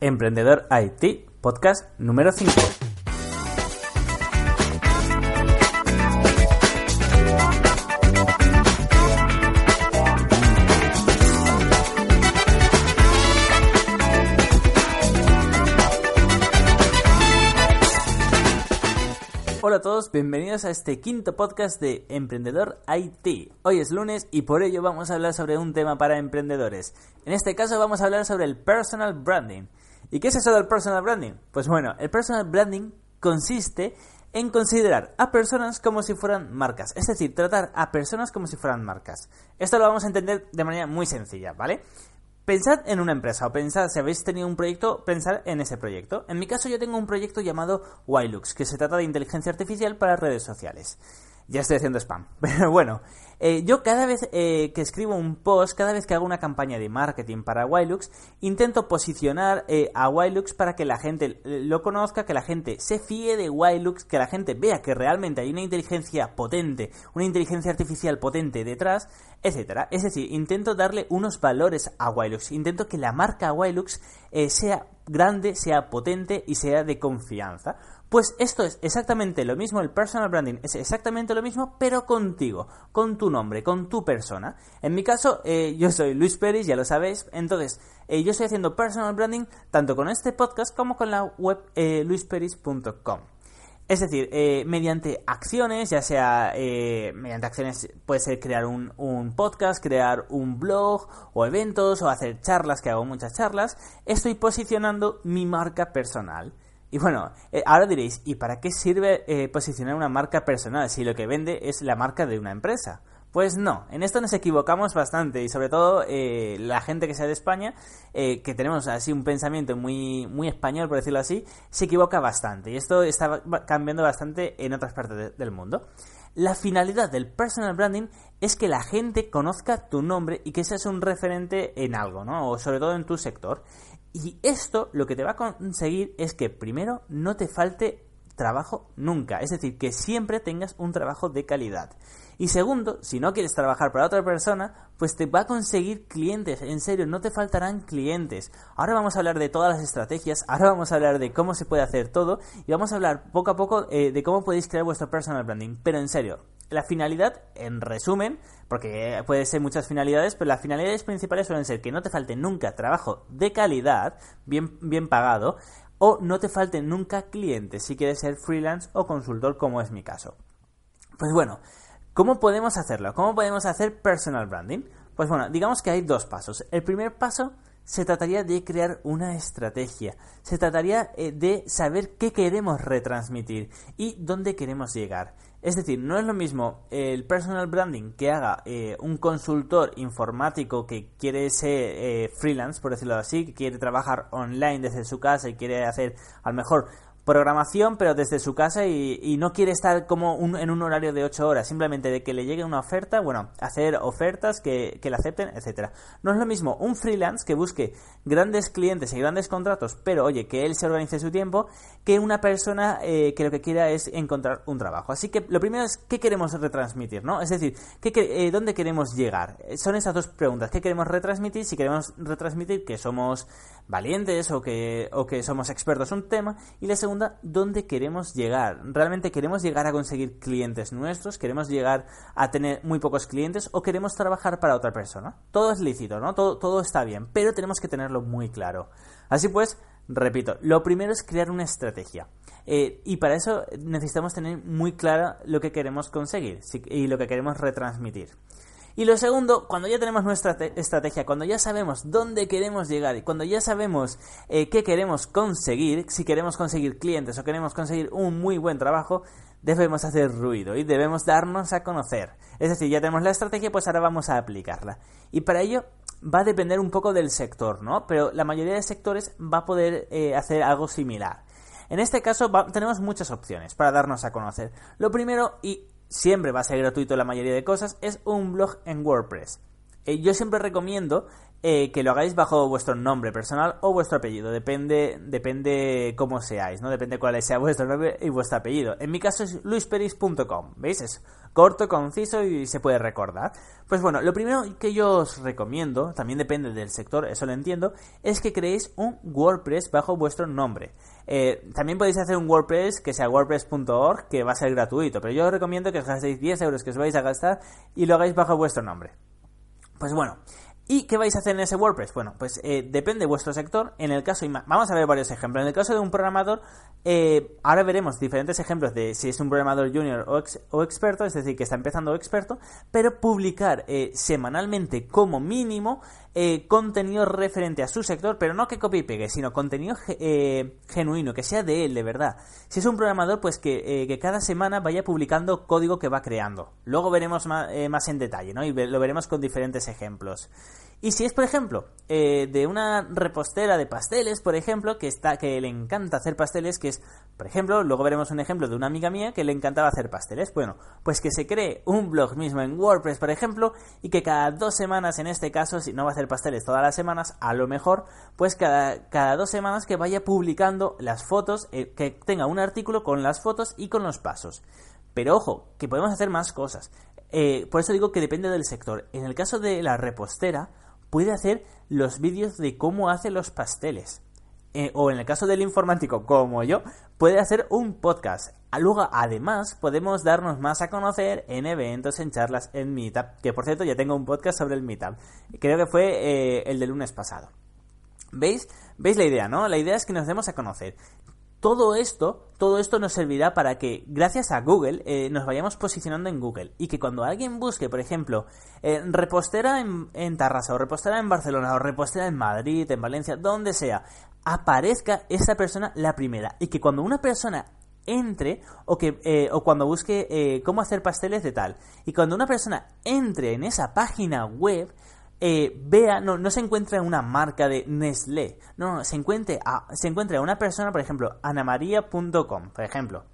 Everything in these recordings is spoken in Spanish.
Emprendedor IT, podcast número 5. Hola a todos, bienvenidos a este quinto podcast de Emprendedor IT. Hoy es lunes y por ello vamos a hablar sobre un tema para emprendedores. En este caso vamos a hablar sobre el personal branding. ¿Y qué es eso del personal branding? Pues bueno, el personal branding consiste en considerar a personas como si fueran marcas, es decir, tratar a personas como si fueran marcas. Esto lo vamos a entender de manera muy sencilla, ¿vale? Pensad en una empresa o pensad, si habéis tenido un proyecto, pensad en ese proyecto. En mi caso yo tengo un proyecto llamado Ylux, que se trata de inteligencia artificial para redes sociales. Ya estoy haciendo spam. Pero bueno, eh, yo cada vez eh, que escribo un post, cada vez que hago una campaña de marketing para Wilux, intento posicionar eh, a Wilux para que la gente lo conozca, que la gente se fíe de Wilux, que la gente vea que realmente hay una inteligencia potente, una inteligencia artificial potente detrás, etcétera. Es decir, intento darle unos valores a Wilux, intento que la marca Wilux sea grande, sea potente y sea de confianza. Pues esto es exactamente lo mismo, el personal branding es exactamente lo mismo, pero contigo, con tu nombre, con tu persona. En mi caso, eh, yo soy Luis Pérez, ya lo sabéis, entonces eh, yo estoy haciendo personal branding tanto con este podcast como con la web eh, luisperis.com. Es decir, eh, mediante acciones, ya sea mediante acciones puede ser crear un, podcast, crear un blog o eventos o hacer charlas, que hago muchas charlas, estoy posicionando mi marca personal. Y bueno, ahora diréis, ¿y para qué sirve posicionar una marca personal si lo que vende es la marca de una empresa? Pues no, en esto nos equivocamos bastante y sobre todo eh, la gente que sea de España, que tenemos así un pensamiento muy, muy español, por decirlo así, se equivoca bastante y esto está cambiando bastante en otras partes del mundo. La finalidad del personal branding es que la gente conozca tu nombre y que seas un referente en algo, ¿no? O sobre todo en tu sector. Y esto lo que te va a conseguir es que primero no te falte trabajo nunca, es decir, que siempre tengas un trabajo de calidad. Y segundo, si no quieres trabajar para otra persona, pues te va a conseguir clientes, en serio, no te faltarán clientes. Ahora vamos a hablar de todas las estrategias, ahora vamos a hablar de cómo se puede hacer todo y vamos a hablar poco a poco eh, de cómo podéis crear vuestro personal branding. Pero en serio, la finalidad, en resumen, porque puede ser muchas finalidades, pero las finalidades principales suelen ser que no te falte nunca trabajo de calidad, bien, bien pagado, o no te falten nunca clientes si quieres ser freelance o consultor como es mi caso. Pues bueno, ¿cómo podemos hacerlo? ¿Cómo podemos hacer personal branding? Pues bueno, digamos que hay dos pasos. El primer paso se trataría de crear una estrategia, se trataría eh, de saber qué queremos retransmitir y dónde queremos llegar. Es decir, no es lo mismo el personal branding que haga eh, un consultor informático que quiere ser eh, freelance, por decirlo así, que quiere trabajar online desde su casa y quiere hacer a lo mejor programación, pero desde su casa y, no quiere estar como en un horario de 8 horas, simplemente de que le llegue una oferta, bueno, hacer ofertas que, que le acepten, etcétera. No es lo mismo un freelance que busque grandes clientes y grandes contratos, pero oye, que él se organice su tiempo, que una persona eh, que lo que quiera es encontrar un trabajo. Así que lo primero es qué queremos retransmitir, ¿no? Es decir, ¿qué, eh, ¿dónde queremos llegar? Son esas dos preguntas. ¿Qué queremos retransmitir? Si queremos retransmitir que somos valientes o que, o que somos expertos en un tema. Y la segunda, ¿dónde queremos llegar? ¿Realmente queremos llegar a conseguir clientes nuestros? ¿Queremos llegar a tener muy pocos clientes? ¿O queremos trabajar para otra persona? Todo es lícito, ¿no? Todo, todo está bien, pero tenemos que tenerlo muy claro. Así pues, repito, lo primero es crear una estrategia. Eh, y para eso necesitamos tener muy claro lo que queremos conseguir y lo que queremos retransmitir. Y lo segundo, cuando ya tenemos nuestra estrategia, cuando ya sabemos dónde queremos llegar y cuando ya sabemos eh, qué queremos conseguir, si queremos conseguir clientes o queremos conseguir un muy buen trabajo, debemos hacer ruido y debemos darnos a conocer. Es decir, ya tenemos la estrategia, pues ahora vamos a aplicarla. Y para ello va a depender un poco del sector, ¿no? Pero la mayoría de sectores va a poder eh, hacer algo similar. En este caso tenemos muchas opciones para darnos a conocer. Lo primero, y siempre va a ser gratuito la mayoría de cosas, es un blog en WordPress. Eh, yo siempre recomiendo eh, que lo hagáis bajo vuestro nombre personal o vuestro apellido. Depende, depende cómo seáis, ¿no? Depende cuál sea vuestro nombre y vuestro apellido. En mi caso es luisperis.com, ¿veis? Es corto, conciso y se puede recordar. Pues bueno, lo primero que yo os recomiendo, también depende del sector, eso lo entiendo, es que creéis un WordPress bajo vuestro nombre. Eh, también podéis hacer un WordPress que sea wordpress.org, que va a ser gratuito, pero yo os recomiendo que os gastéis 10 euros que os vais a gastar y lo hagáis bajo vuestro nombre. Pues bueno, ¿Y qué vais a hacer en ese WordPress? Bueno, pues eh, depende de vuestro sector. En el caso, vamos a ver varios ejemplos. En el caso de un programador, eh, ahora veremos diferentes ejemplos de si es un programador junior o, experto, es decir, que está empezando o experto, pero publicar eh, semanalmente como mínimo contenido referente a su sector, pero no que copie y pegue, sino contenido genuino, que sea de él, de verdad. Si es un programador, pues que, que, cada semana vaya publicando código que va creando. Luego veremos más, más en detalle, ¿no? Y lo veremos con diferentes ejemplos. Y si es, por ejemplo, eh, de una repostera de pasteles, por ejemplo, que está, que le encanta hacer pasteles, que es, por ejemplo, luego veremos un ejemplo de una amiga mía que le encantaba hacer pasteles. Bueno, pues que se cree un blog mismo en WordPress, por ejemplo, y que cada dos semanas, en este caso, si no va a hacer pasteles todas las semanas, a lo mejor, pues cada, cada dos semanas que vaya publicando las fotos, eh, que tenga un artículo con las fotos y con los pasos. Pero ojo, que podemos hacer más cosas. Eh, por eso digo que depende del sector. En el caso de la repostera, puede hacer los vídeos de cómo hace los pasteles. Eh, o en el caso del informático como yo, puede hacer un podcast. Luego, además, podemos darnos más a conocer en eventos, en charlas, en Meetup. Que por cierto, ya tengo un podcast sobre el Meetup. Creo que fue eh, el del lunes pasado. ¿Veis? ¿Veis la idea, no? La idea es que nos demos a conocer. Todo esto, todo esto nos servirá para que, gracias a Google, eh, nos vayamos posicionando en Google. Y que cuando alguien busque, por ejemplo, eh, repostera en, en Tarrasa, o repostera en Barcelona, o repostera en Madrid, en Valencia, donde sea, aparezca esa persona la primera. Y que cuando una persona entre o que eh, o cuando busque cómo hacer pasteles de tal y cuando una persona entre en esa página web eh, vea, no, no se encuentra una marca de Nestlé, no, se, encuentre a, se encuentra una persona, por ejemplo, anamaria.com, por ejemplo.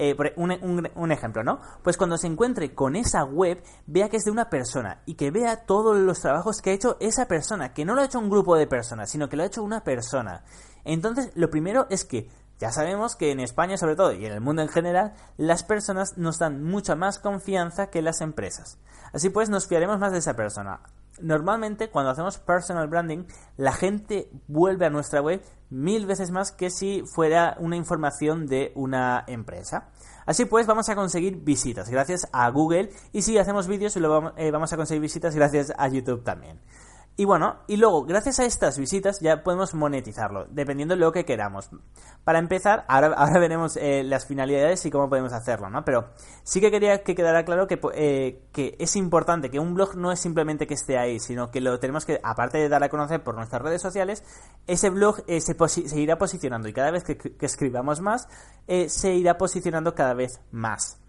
Eh, un, un, ejemplo, ¿no? Pues cuando se encuentre con esa web, vea que es de una persona y que vea todos los trabajos que ha hecho esa persona, que no lo ha hecho un grupo de personas, sino que lo ha hecho una persona. Entonces, lo primero es que ya sabemos que en España sobre todo y en el mundo en general, las personas nos dan mucha más confianza que las empresas. Así pues, nos fiaremos más de esa persona. Normalmente cuando hacemos personal branding, la gente vuelve a nuestra web mil veces más que si fuera una información de una empresa. Así pues, vamos a conseguir visitas gracias a Google y si hacemos vídeos, eh, vamos a conseguir visitas gracias a YouTube también. Y bueno, y luego, gracias a estas visitas ya podemos monetizarlo, dependiendo de lo que queramos. Para empezar, ahora, ahora veremos eh, las finalidades y cómo podemos hacerlo, ¿no? Pero sí que quería que quedara claro que, eh, que es importante que un blog no es simplemente que esté ahí, sino que lo tenemos que, aparte de dar a conocer por nuestras redes sociales, ese blog eh, se, irá posicionando y cada vez que, que escribamos más, se irá posicionando cada vez más.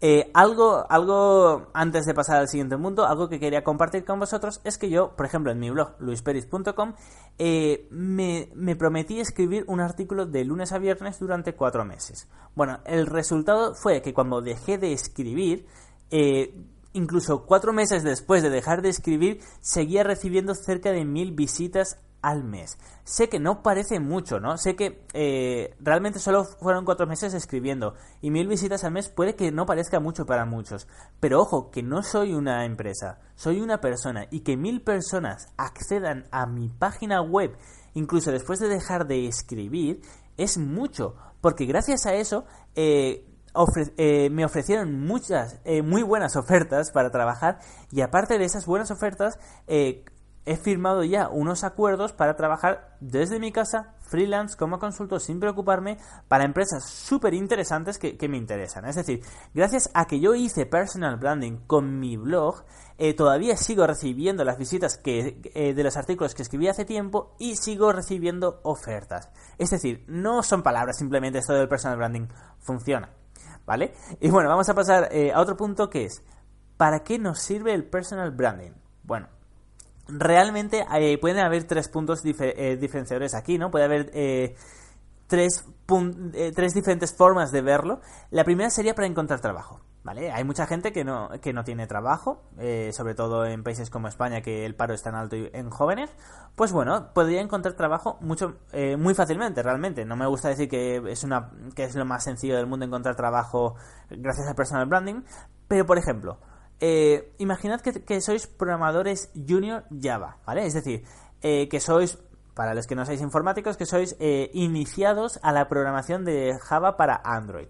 Eh, algo, algo antes de pasar al siguiente punto, algo que quería compartir con vosotros es que yo, por ejemplo, en mi blog luisperis.com eh, me, me, prometí escribir un artículo de lunes a viernes durante cuatro meses. Bueno, el resultado fue que cuando dejé de escribir, eh, incluso cuatro meses después de dejar de escribir, seguía recibiendo cerca de mil visitas al mes. Sé que no parece mucho, ¿no? Sé que eh, realmente solo fueron cuatro meses escribiendo y mil visitas al mes puede que no parezca mucho para muchos. Pero ojo, que no soy una empresa, soy una persona y que mil personas accedan a mi página web incluso después de dejar de escribir es mucho, porque gracias a eso eh, eh, me ofrecieron muchas, muy buenas ofertas para trabajar y aparte de esas buenas ofertas, he firmado ya unos acuerdos para trabajar desde mi casa, freelance, como consultor, sin preocuparme, para empresas súper interesantes que, me interesan. Es decir, gracias a que yo hice personal branding con mi blog, eh, todavía sigo recibiendo las visitas que, eh, de los artículos que escribí hace tiempo y sigo recibiendo ofertas. Es decir, no son palabras, simplemente esto del personal branding funciona. ¿Vale? Y bueno, vamos a pasar eh, a otro punto que es, ¿para qué nos sirve el personal branding? Bueno, realmente eh, pueden haber tres puntos eh, diferenciadores aquí, ¿no? Puede haber eh, tres, tres diferentes formas de verlo. La primera sería para encontrar trabajo. ¿Vale? Hay mucha gente que no, que no tiene trabajo, eh, sobre todo en países como España, que el paro es tan alto en jóvenes. Pues bueno, podría encontrar trabajo mucho, eh, muy fácilmente, realmente. No me gusta decir que es, una, que es lo más sencillo del mundo encontrar trabajo gracias al personal branding, pero por ejemplo, eh, imaginad que, sois programadores junior Java, ¿vale? Es decir, que sois para los que no seáis informáticos, que sois eh, iniciados a la programación de Java para Android.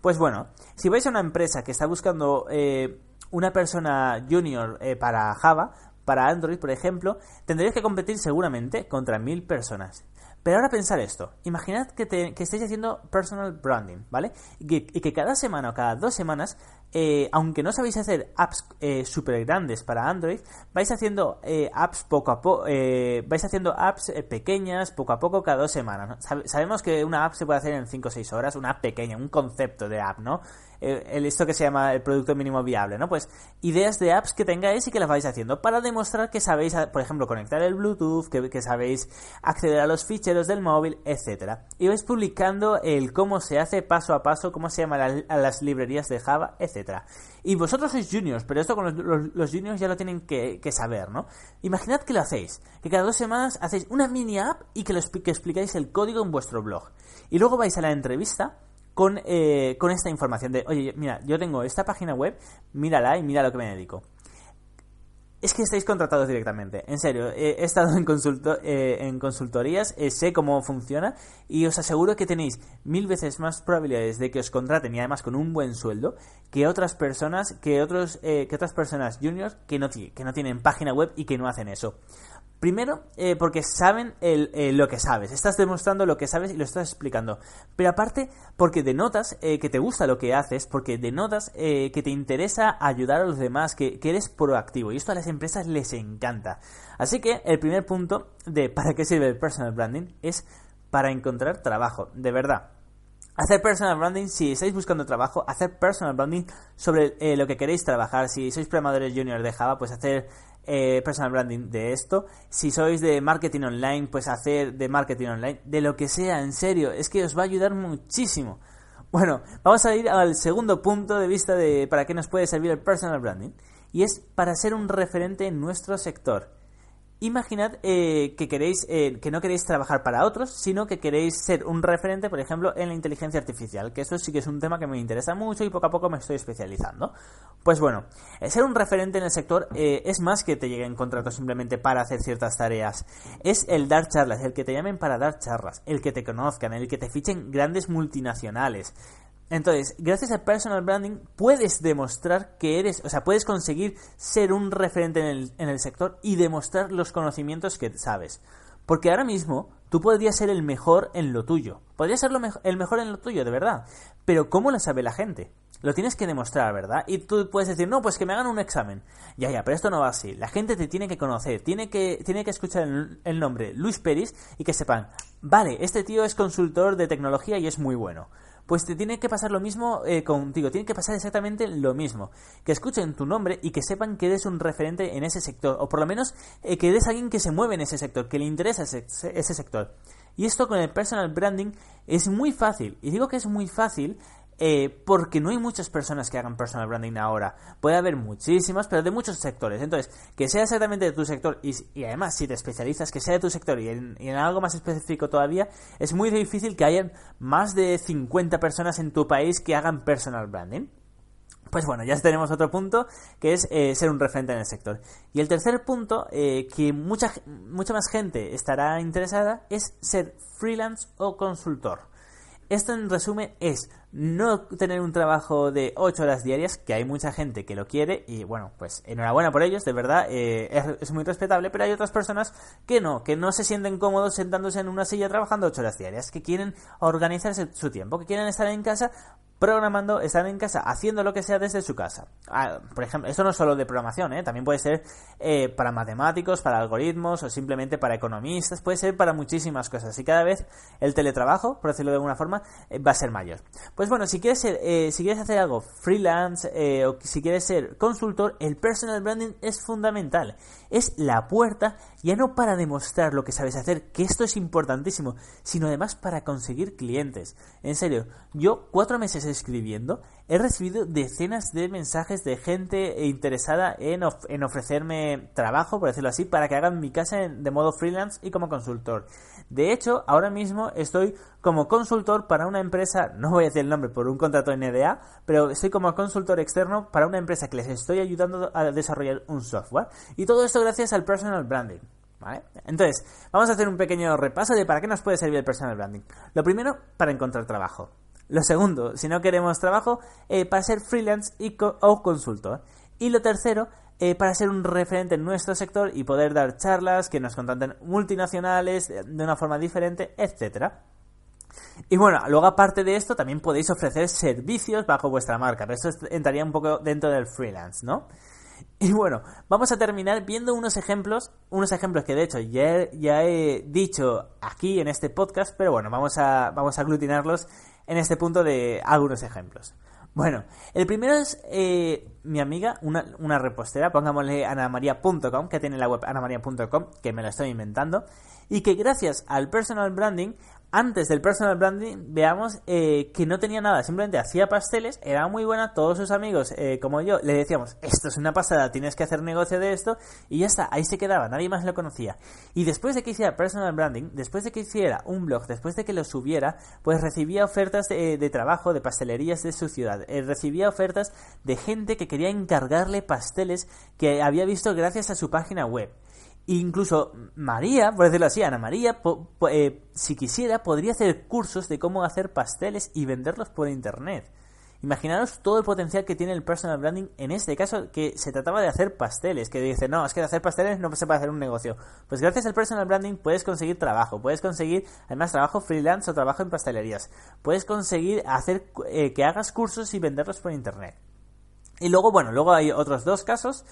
Pues bueno, si vais a una empresa que está buscando eh, una persona junior eh, para Java, para Android, por ejemplo, tendréis que competir seguramente contra mil personas. Pero ahora pensar esto, imaginad que, estéis haciendo personal branding, ¿vale? Y que, cada semana o cada dos semanas, eh, aunque no sabéis hacer apps eh, súper grandes para Android, vais haciendo eh, apps poco a poco, vais haciendo apps pequeñas poco a poco cada dos semanas. sabemos que una app se puede hacer en 5 o 6 horas, una app pequeña, un concepto de app, ¿no? El, esto que se llama el producto mínimo viable, ¿no? Pues ideas de apps que tengáis y que las vais haciendo para demostrar que sabéis, por ejemplo, conectar el Bluetooth, que, sabéis acceder a los ficheros del móvil, etcétera. Y vais publicando el cómo se hace paso a paso, cómo se llama a las librerías de Java, etcétera. Y vosotros sois juniors, pero esto con los, juniors ya lo tienen que, saber, ¿no? Imaginad que lo hacéis, que cada dos semanas hacéis una mini app y que, lo, que explicáis el código en vuestro blog. Y luego vais a la entrevista con, eh, con esta información de, oye, mira, yo tengo esta página web, mírala y mira lo que me dedico. Es que estáis contratados directamente, en serio. he estado en, consulto, eh, en consultorías, eh, sé cómo funciona y os aseguro que tenéis mil veces más probabilidades de que os contraten y además con un buen sueldo que otras personas, que otros, que otras personas juniors que no, que no tienen página web y que no hacen eso. Primero, eh, porque saben eh, lo que sabes. Estás demostrando lo que sabes y lo estás explicando. Pero aparte, porque denotas eh, que te gusta lo que haces, porque denotas que te interesa ayudar a los demás, que, que, eres proactivo. Y esto a las empresas les encanta. Así que el primer punto de para qué sirve el personal branding es para encontrar trabajo. De verdad. Hacer personal branding, si estáis buscando trabajo, hacer personal branding sobre lo que queréis trabajar. Si sois programadores junior de Java, pues hacer eh, personal branding de esto. Si sois de marketing online, pues hacer de marketing online, de lo que sea, en serio, es que os va a ayudar muchísimo. Bueno, vamos a ir al segundo punto de vista de para qué nos puede servir el personal branding, y es para ser un referente en nuestro sector. Imaginad eh, que queréis eh, que no queréis trabajar para otros, sino que queréis ser un referente, por ejemplo, en la inteligencia artificial, que esto sí que es un tema que me interesa mucho y poco a poco me estoy especializando. Pues bueno, eh, ser un referente en el sector es más que te lleguen contratos simplemente para hacer ciertas tareas. Es el dar charlas, el que te llamen para dar charlas, el que te conozcan, el que te fichen grandes multinacionales. Entonces, gracias al personal branding puedes demostrar que eres, o sea, puedes conseguir ser un referente en el, en el sector y demostrar los conocimientos que sabes. Porque ahora mismo tú podrías ser el mejor en lo tuyo. Podrías ser el mejor en lo tuyo, de verdad. Pero ¿cómo lo sabe la gente? Lo tienes que demostrar, ¿verdad? Y tú puedes decir, no, pues que me hagan un examen. Ya, ya, pero esto no va así. La gente te tiene que conocer, tiene que, tiene que escuchar el, el nombre Luis Peris y que sepan, vale, este tío es consultor de tecnología y es muy bueno pues te tiene que pasar lo mismo eh, contigo, tiene que pasar exactamente lo mismo. Que escuchen tu nombre y que sepan que eres un referente en ese sector, o por lo menos eh, que eres alguien que se mueve en ese sector, que le interesa ese, ese sector. Y esto con el personal branding es muy fácil. Y digo que es muy fácil eh, porque no hay muchas personas que hagan personal branding ahora. Puede haber muchísimas, pero de muchos sectores. Entonces, que sea exactamente de tu sector y, además si te especializas, que sea de tu sector y en, y en, algo más específico todavía, es muy difícil que hayan más de 50 personas en tu país que hagan personal branding. Pues bueno, ya tenemos otro punto que es eh, ser un referente en el sector. Y el tercer punto, eh, que mucha, mucha más gente estará interesada, es ser freelance o consultor. Esto en resumen es no tener un trabajo de 8 horas diarias, que hay mucha gente que lo quiere y bueno, pues enhorabuena por ellos, de verdad, eh, es, muy respetable, pero hay otras personas que no, que no se sienten cómodos sentándose en una silla trabajando 8 horas diarias, que quieren organizarse su tiempo, que quieren estar en casa programando, estar en casa haciendo lo que sea desde su casa. Ah, por ejemplo, esto no es solo de programación, ¿eh? también puede ser eh, para matemáticos, para algoritmos o simplemente para economistas, puede ser para muchísimas cosas. Y cada vez el teletrabajo, por decirlo de alguna forma, eh, va a ser mayor. Pues bueno, si quieres, ser, si quieres hacer algo freelance o si quieres ser consultor, el personal branding es fundamental. Es la puerta ya no para demostrar lo que sabes hacer, que esto es importantísimo, sino además para conseguir clientes. En serio, yo cuatro meses escribiendo, he recibido decenas de mensajes de gente interesada en, en ofrecerme trabajo, por decirlo así, para que hagan mi casa de modo freelance y como consultor. De hecho, ahora mismo estoy como consultor para una empresa, no voy a decir el nombre por un contrato NDA, pero estoy como consultor externo para una empresa que les estoy ayudando a desarrollar un software. Y todo esto gracias al personal branding. ¿Vale? Entonces, vamos a hacer un pequeño repaso de para qué nos puede servir el personal branding. Lo primero, para encontrar trabajo. Lo segundo, si no queremos trabajo, eh, para ser freelance o consultor. Y lo tercero, eh, para ser un referente en nuestro sector y poder dar charlas que nos contraten multinacionales de una forma diferente, etcétera. Y bueno, luego aparte de esto también podéis ofrecer servicios bajo vuestra marca, pero esto entraría un poco dentro del freelance, ¿no? Y bueno, vamos a terminar viendo unos ejemplos, unos ejemplos que de hecho ya, ya he dicho aquí en este podcast, pero bueno, vamos a, vamos a aglutinarlos en este punto de algunos ejemplos. Bueno, el primero es eh, mi amiga, una, una repostera, pongámosle anamaria.com, que tiene la web anamaria.com, que me lo estoy inventando, y que gracias al personal branding antes del personal branding veamos eh, que no tenía nada, simplemente hacía pasteles, era muy buena, todos sus amigos eh, como yo le decíamos, esto es una pasada, tienes que hacer negocio de esto y ya está, ahí se quedaba, nadie más lo conocía. Y después de que hiciera personal branding, después de que hiciera un blog, después de que lo subiera, pues recibía ofertas de, de trabajo de pastelerías de su ciudad, eh, recibía ofertas de gente que quería encargarle pasteles que había visto gracias a su página web. Incluso María, por decirlo así, Ana María, eh, si quisiera, podría hacer cursos de cómo hacer pasteles y venderlos por internet. Imaginaros todo el potencial que tiene el personal branding en este caso, que se trataba de hacer pasteles, que dice, no, es que de hacer pasteles no se puede hacer un negocio. Pues gracias al personal branding puedes conseguir trabajo, puedes conseguir además trabajo freelance o trabajo en pastelerías, puedes conseguir hacer eh, que hagas cursos y venderlos por internet. Y luego, bueno, luego hay otros dos casos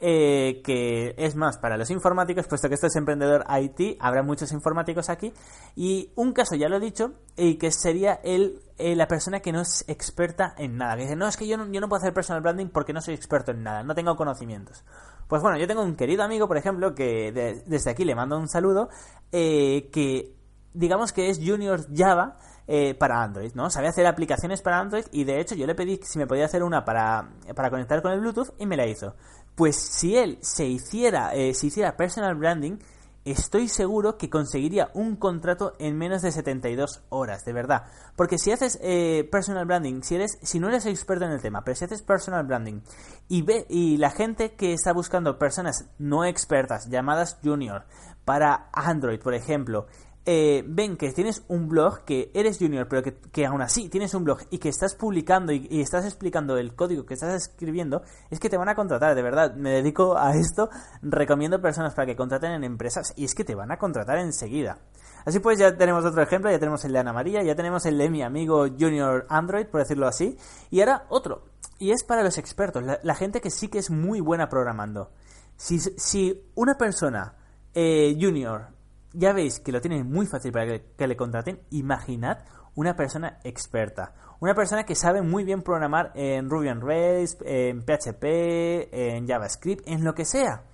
eh, que es más para los informáticos, puesto que esto es emprendedor IT, habrá muchos informáticos aquí. Y un caso, ya lo he dicho, y que sería el, eh, la persona que no es experta en nada. Que dice, no, es que yo no, yo no puedo hacer personal branding porque no soy experto en nada, no tengo conocimientos. Pues bueno, yo tengo un querido amigo, por ejemplo, que desde aquí le mando un saludo, eh, que digamos que es Junior Java. Para Android, ¿no? Sabe hacer aplicaciones para Android y de hecho yo le pedí si me podía hacer una para, para conectar con el Bluetooth y me la hizo. Pues si él se hiciera, eh, se hiciera personal branding, estoy seguro que conseguiría un contrato en menos de 72 horas, de verdad. Porque si haces eh, personal branding, si eres, si no eres experto en el tema, pero si haces personal branding y ve y la gente que está buscando personas no expertas, llamadas junior, para Android, por ejemplo, eh, ven que tienes un blog, que eres junior, pero que, aún así tienes un blog y que estás publicando y, estás explicando el código que estás escribiendo, es que te van a contratar, de verdad. Me dedico a esto, recomiendo personas para que contraten en empresas y es que te van a contratar enseguida. Así pues, ya tenemos otro ejemplo, ya tenemos el de Ana María, ya tenemos el de mi amigo Junior Android, por decirlo así, y ahora otro, y es para los expertos, la, gente que sí que es muy buena programando. Si, si una persona eh, junior ya veis que lo tienen muy fácil para que, le contraten. Imaginad una persona experta. Una persona que sabe muy bien programar en Ruby on Rails, en PHP, en JavaScript, en lo que sea.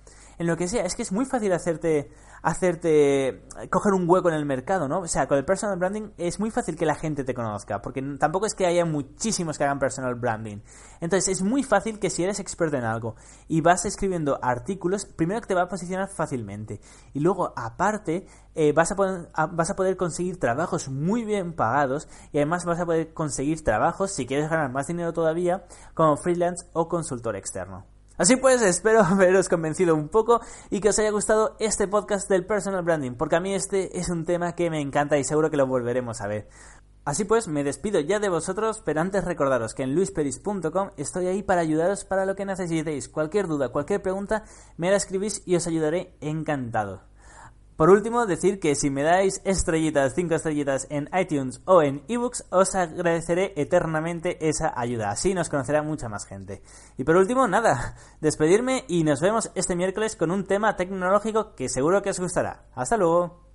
En lo que sea. Es que es muy fácil hacerte hacerte coger un hueco en el mercado, ¿no? O sea, con el personal branding es muy fácil que la gente te conozca, porque tampoco es que haya muchísimos que hagan personal branding. Entonces, es muy fácil que si eres experto en algo y vas escribiendo artículos, primero que te va a posicionar fácilmente y luego, aparte, eh, vas, a vas a poder conseguir trabajos muy bien pagados y además vas a poder conseguir trabajos, si quieres ganar más dinero todavía, como freelance o consultor externo. Así pues, espero haberos convencido un poco y que os haya gustado este podcast del personal branding, porque a mí este es un tema que me encanta y seguro que lo volveremos a ver. Así pues, me despido ya de vosotros, pero antes recordaros que en luisperis.com estoy ahí para ayudaros para lo que necesitéis. Cualquier duda, cualquier pregunta, me la escribís y os ayudaré encantado. Por último, decir que si me dais estrellitas, 5 estrellitas en iTunes o en ebooks, os agradeceré eternamente esa ayuda. Así nos conocerá mucha más gente. Y por último, nada, despedirme y nos vemos este miércoles con un tema tecnológico que seguro que os gustará. Hasta luego.